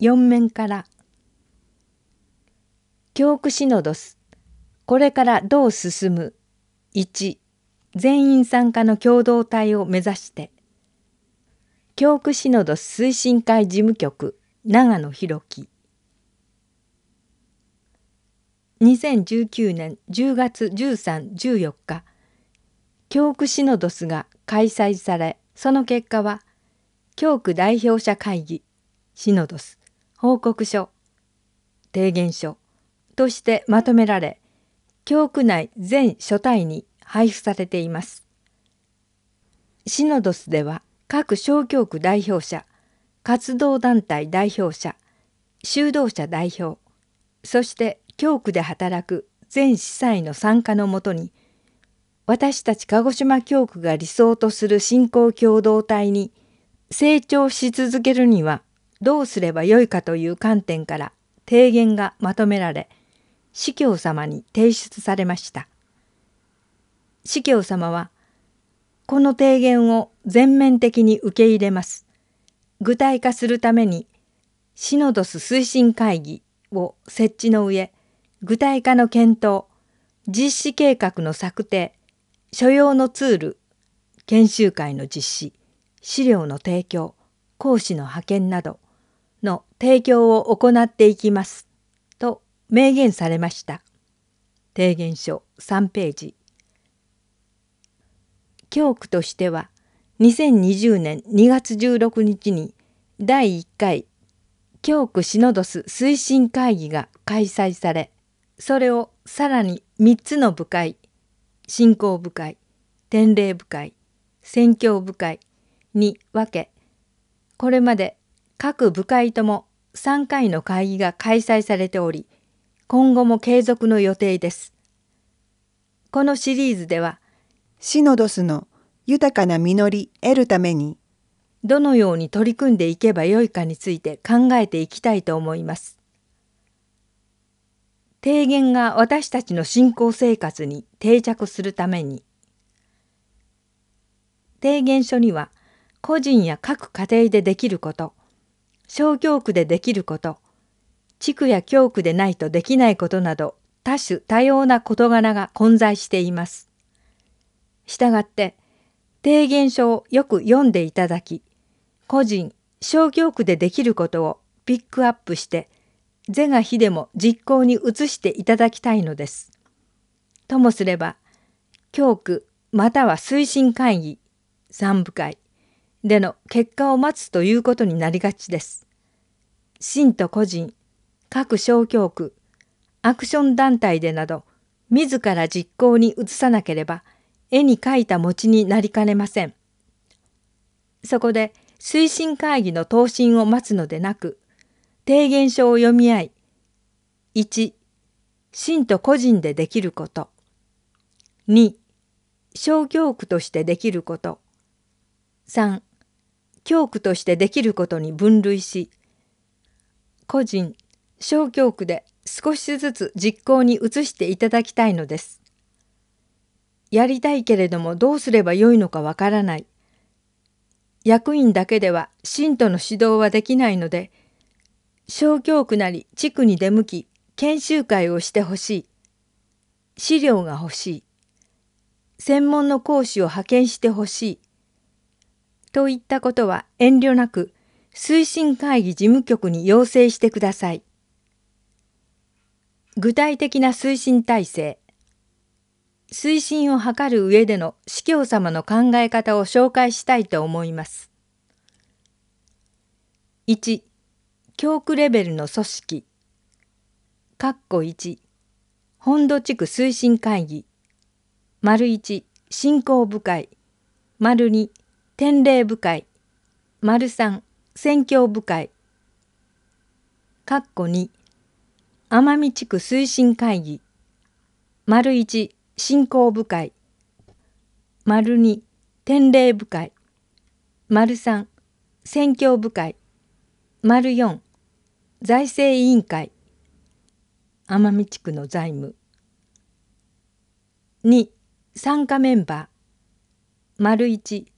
4面から。教区シノドス。これからどう進む？1全員参加の共同体を目指して。教区シノドス推進会事務局。長野博樹。2019年10月1314日。教区シノドスが開催されその結果は教区代表者会議シノドス。報告書提言書としてまとめられ教区内全書体に配布されています。シノドスでは各小教区代表者活動団体代表者修道者代表そして教区で働く全司祭の参加のもとに私たち鹿児島教区が理想とする信仰共同体に成長し続けるにはどうすればよいかという観点から提言がまとめられ司教様に提出されました。司教様はこの提言を全面的に受け入れます。具体化するためにシノドス推進会議を設置の上具体化の検討実施計画の策定所要のツール研修会の実施資料の提供講師の派遣など提供を行っていきます。と明言されました。提言書3ページ。教区としては2020年2月16日に第1回教区シノドス推進会議が開催されそれをさらに3つの部会信仰部会典礼部会宣教部会に分けこれまで各部会とも3回の会議が開催されており今後も継続の予定です。このシリーズではシノドスの豊かな実り得るためにどのように取り組んでいけばよいかについて考えていきたいと思います。提言が私たちの信仰生活に定着するために提言書には個人や各家庭でできること小教区でできること地区や教区でないとできないことなど多種多様な事柄が混在しています。したがって提言書をよく読んでいただき個人小教区でできることをピックアップして是が非でも実行に移していただきたいのです。ともすれば教区または推進会議三部会での結果を待つということになりがちです。信徒個人各小教区アクション団体でなど自ら実行に移さなければ絵に描いた餅になりかねません。そこで推進会議の答申を待つのでなく提言書を読み合い1信徒個人でできること2小教区としてできること3教区としてできることに分類し個人小教区で少しずつ実行に移していただきたいのです。やりたいけれどもどうすればよいのかわからない。役員だけでは信徒の指導はできないので小教区なり地区に出向き研修会をしてほしい資料が欲しい専門の講師を派遣してほしいといったことは遠慮なく推進会議事務局に要請してください。具体的な推進体制推進を図る上での司教様の考え方を紹介したいと思います。1教区レベルの組織括弧1本土地区推進会議丸1振興部会丸2典礼部会丸3宣教部会括弧2奄美地区推進会議丸1振興部会丸2典礼部会丸3宣教部会丸4財政委員会奄美地区の財務2参加メンバー丸1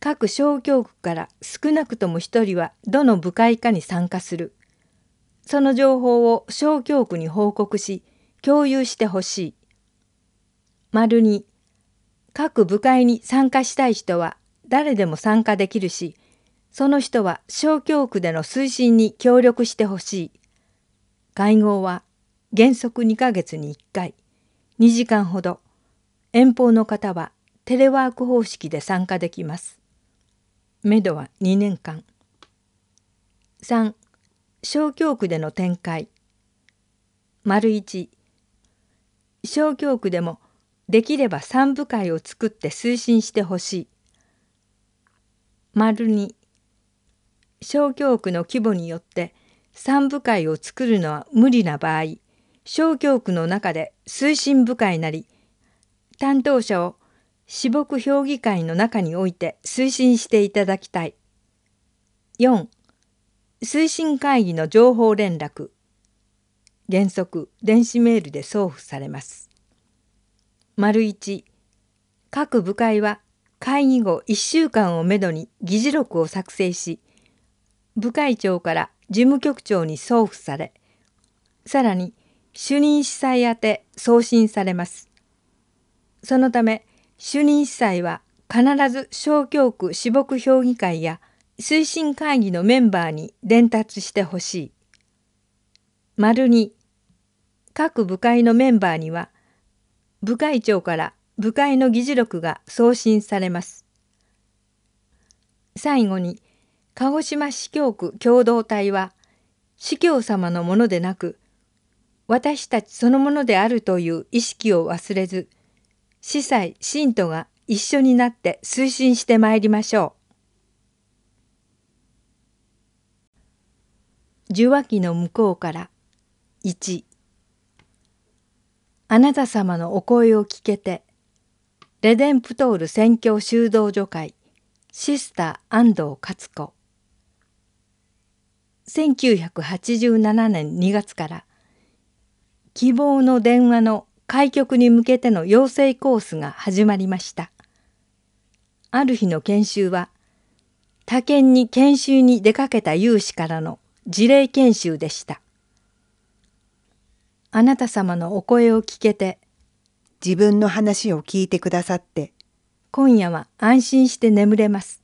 各小教区から少なくとも一人はどの部会かに参加する。その情報を小教区に報告し共有してほしい。丸に各部会に参加したい人は誰でも参加できるし、その人は小教区での推進に協力してほしい。会合は原則2ヶ月に1回、2時間ほど。遠方の方はテレワーク方式で参加できます。めどは2年間。3. 小教区での展開。丸1。小教区でもできれば三部会を作って推進してほしい。丸2小教区の規模によって三部会を作るのは無理な場合小教区の中で推進部会なり担当者を私牧評議会の中において推進していただきたい。4推進会議の情報連絡原則電子メールで送付されます。丸1各部会は会議後1週間をめどに議事録を作成し部会長から事務局長に送付されさらに主任司祭宛て送信されます。そのため主任司祭は必ず小教区私牧評議会や推進会議のメンバーに伝達してほしい。丸に各部会のメンバーには部会長から部会の議事録が送信されます。最後に鹿児島市教区共同体は司教様のものでなく私たちそのものであるという意識を忘れず司祭信徒が一緒になって推進してまいりましょう。受話器の向こうから1あなた様のお声を聞けて、レデンプトール宣教修道女会シスター安藤勝子1987年2月から希望の電話の開局に向けての養成コースが始まりました。ある日の研修は他県に研修に出かけた有志からの事例研修でした。あなた様のお声を聞けて、自分の話を聞いてくださって、今夜は安心して眠れます。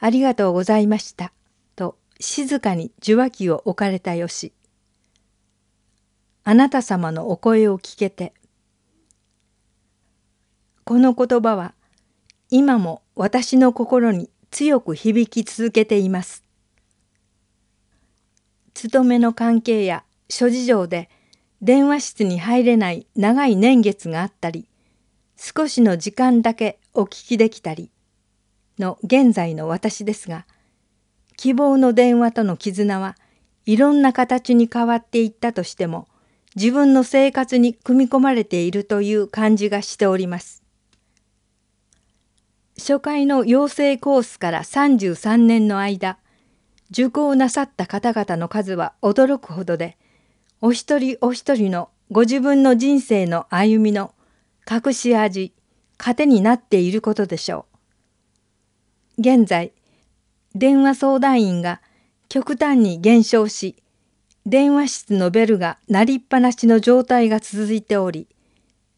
ありがとうございました。と静かに受話器を置かれたよし。あなた様のお声を聞けて。この言葉は今も私の心に強く響き続けています。勤めの関係や諸事情で電話室に入れない長い年月があったり少しの時間だけお聞きできたりの現在の私ですが希望の電話との絆はいろんな形に変わっていったとしても自分の生活に組み込まれているという感じがしております。初回の養成コースから33年の間受講なさった方々の数は驚くほどでお一人お一人のご自分の人生の歩みの隠し味、糧になっていることでしょう。現在、電話相談員が極端に減少し、電話室のベルが鳴りっぱなしの状態が続いており、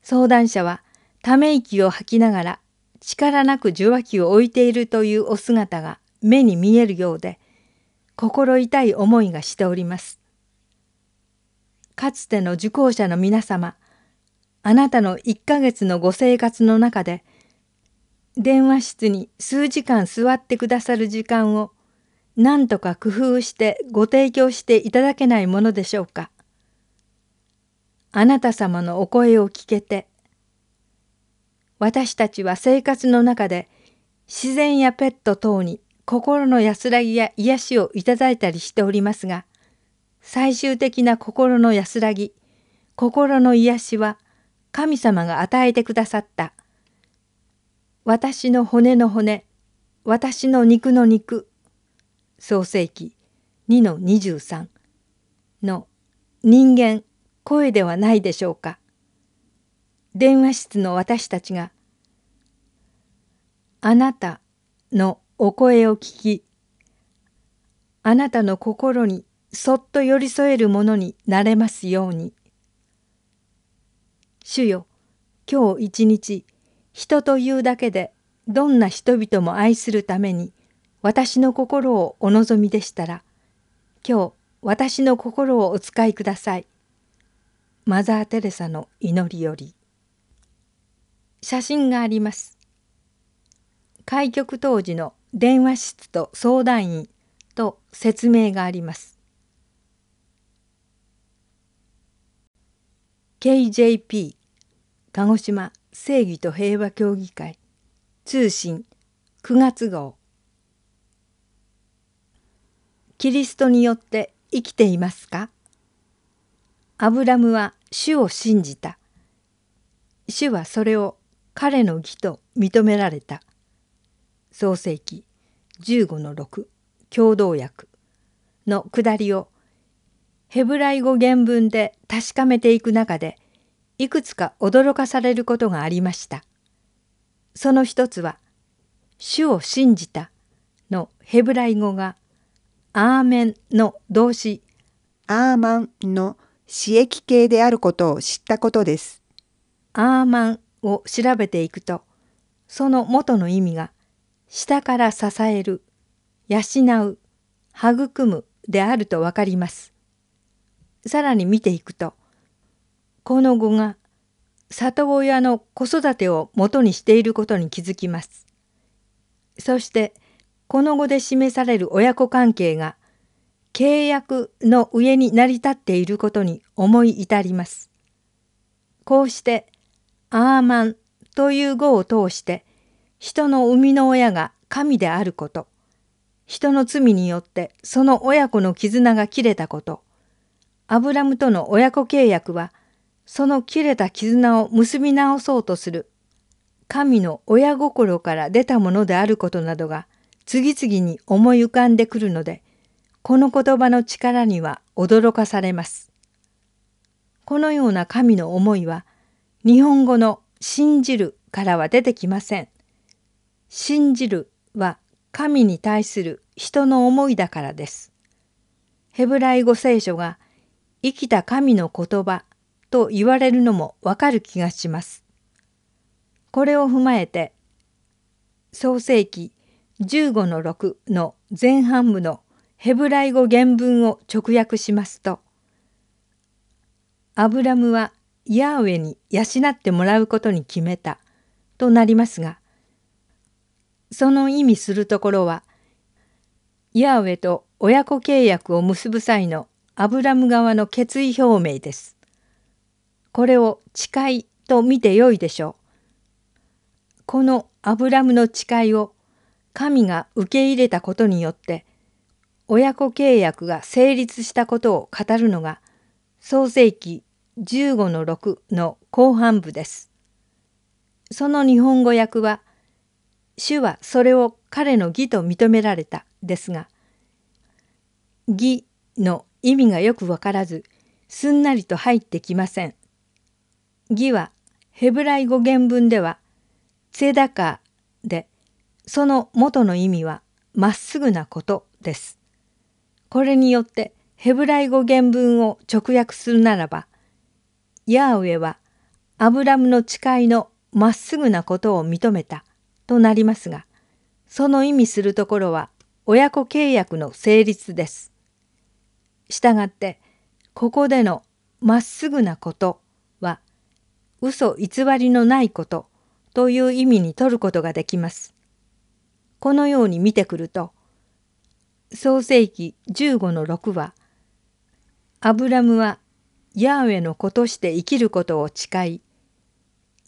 相談者はため息を吐きながら力なく受話器を置いているというお姿が目に見えるようで、心痛い思いがしております。かつての受講者の皆様、あなたの1ヶ月のご生活の中で、電話室に数時間座ってくださる時間を何とか工夫してご提供していただけないものでしょうか。あなた様のお声を聞けて、私たちは生活の中で自然やペット等に心の安らぎや癒しをいただいたりしておりますが、最終的な心の安らぎ、心の癒しは神様が与えてくださった。私の骨の骨、私の肉の肉、創世記2の23の人間、声ではないでしょうか。電話室の私たちが、あなた、のお声を聞き、あなたの心にそっと寄り添えるものになれますように。主よ、今日一日、人というだけでどんな人々も愛するために私の心をお望みでしたら、今日私の心をお使いください。マザー・テレサの祈りより。写真があります。開局当時の電話室と相談員と説明があります。KJP 鹿児島正義と平和協議会通信9月号キリストによって生きていますか？アブラムは主を信じた。主はそれを彼の義と認められた。創世記15の6共同訳の下りをヘブライ語原文で確かめていく中でいくつか驚かされることがありました。その一つは「主を信じた」のヘブライ語がアーメンの動詞アーマンの刺激形であることを知ったことです。アーマンを調べていくと、その元の意味が下から支える、養う、育むであるとわかります。さらに見ていくと、この語が里親の子育てを元にしていることに気づきます。そしてこの後で示される親子関係が契約の上に成り立っていることに思い至ります。こうしてアーマンという語を通して人の生みの親が神であること、人の罪によってその親子の絆が切れたこと、アブラムとの親子契約はその切れた絆を結び直そうとする神の親心から出たものであることなどが次々に思い浮かんでくるので、この言葉の力には驚かされます。このような神の思いは、日本語の信じるからは出てきません。信じるは神に対する人の思いだからです。ヘブライ語聖書が生きた神の言葉と言われるのもわかる気がします。これを踏まえて、創世記15の6の前半部のヘブライ語原文を直訳しますとアブラムはヤーウェに養ってもらうことに決めたとなりますがその意味するところはヤーウェと親子契約を結ぶ際のアブラム側の決意表明です。これを誓いと見てよいでしょう。このアブラムの誓いを神が受け入れたことによって親子契約が成立したことを語るのが創世記15の6の後半部です。その日本語訳は「主はそれを彼の義と認められた」ですが「義」の意味がよくわからずすんなりと入ってきません。義はヘブライ語原文では「ツェダカー」でその元の意味はまっすぐなことです。これによってヘブライ語原文を直訳するならば、ヤーウェはアブラムの誓いのまっすぐなことを認めたとなりますが、その意味するところは親子契約の成立です。したがって、ここでのまっすぐなことは、嘘偽りのないことという意味に取ることができます。このように見てくると創世記15の6はアブラムはヤーウェの子として生きることを誓い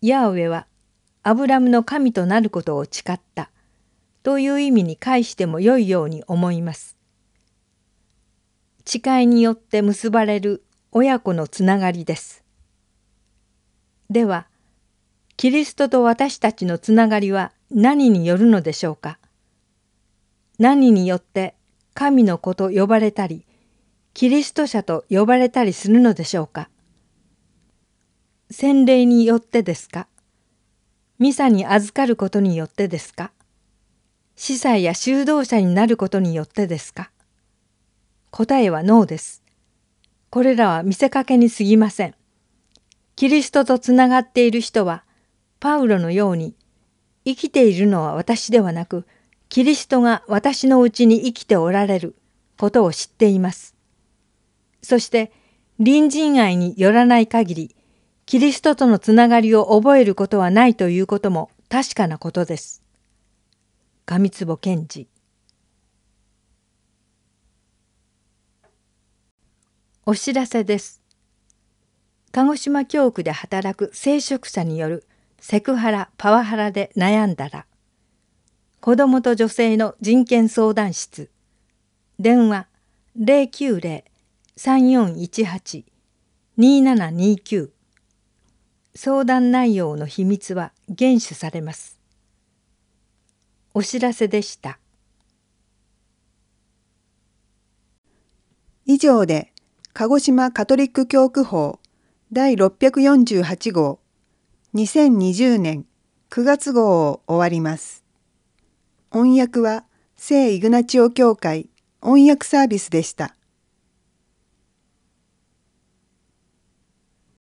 ヤーウェはアブラムの神となることを誓ったという意味に返してもよいように思います。誓いによって結ばれる親子のつながりです。ではキリストと私たちのつながりは何によるのでしょうか？何によって神の子と呼ばれたり、キリスト者と呼ばれたりするのでしょうか？洗礼によってですか？ミサに預かることによってですか？司祭や修道者になることによってですか？答えはノーです。これらは見せかけに過ぎません。キリストとつながっている人は、パウロのように、生きているのは私ではなく、キリストが私のうちに生きておられることを知っています。そして、隣人愛によらない限り、キリストとのつながりを覚えることはないということも確かなことです。上坪賢治お知らせです。鹿児島教区で働く聖職者によるセクハラ・パワハラで悩んだら子どもと女性の人権相談室電話090 3418-2729相談内容の秘密は厳守されます。お知らせでした。以上で鹿児島カトリック教区法第648号2020年9月号を終わります。音訳は聖イグナチオ教会音訳サービスでした。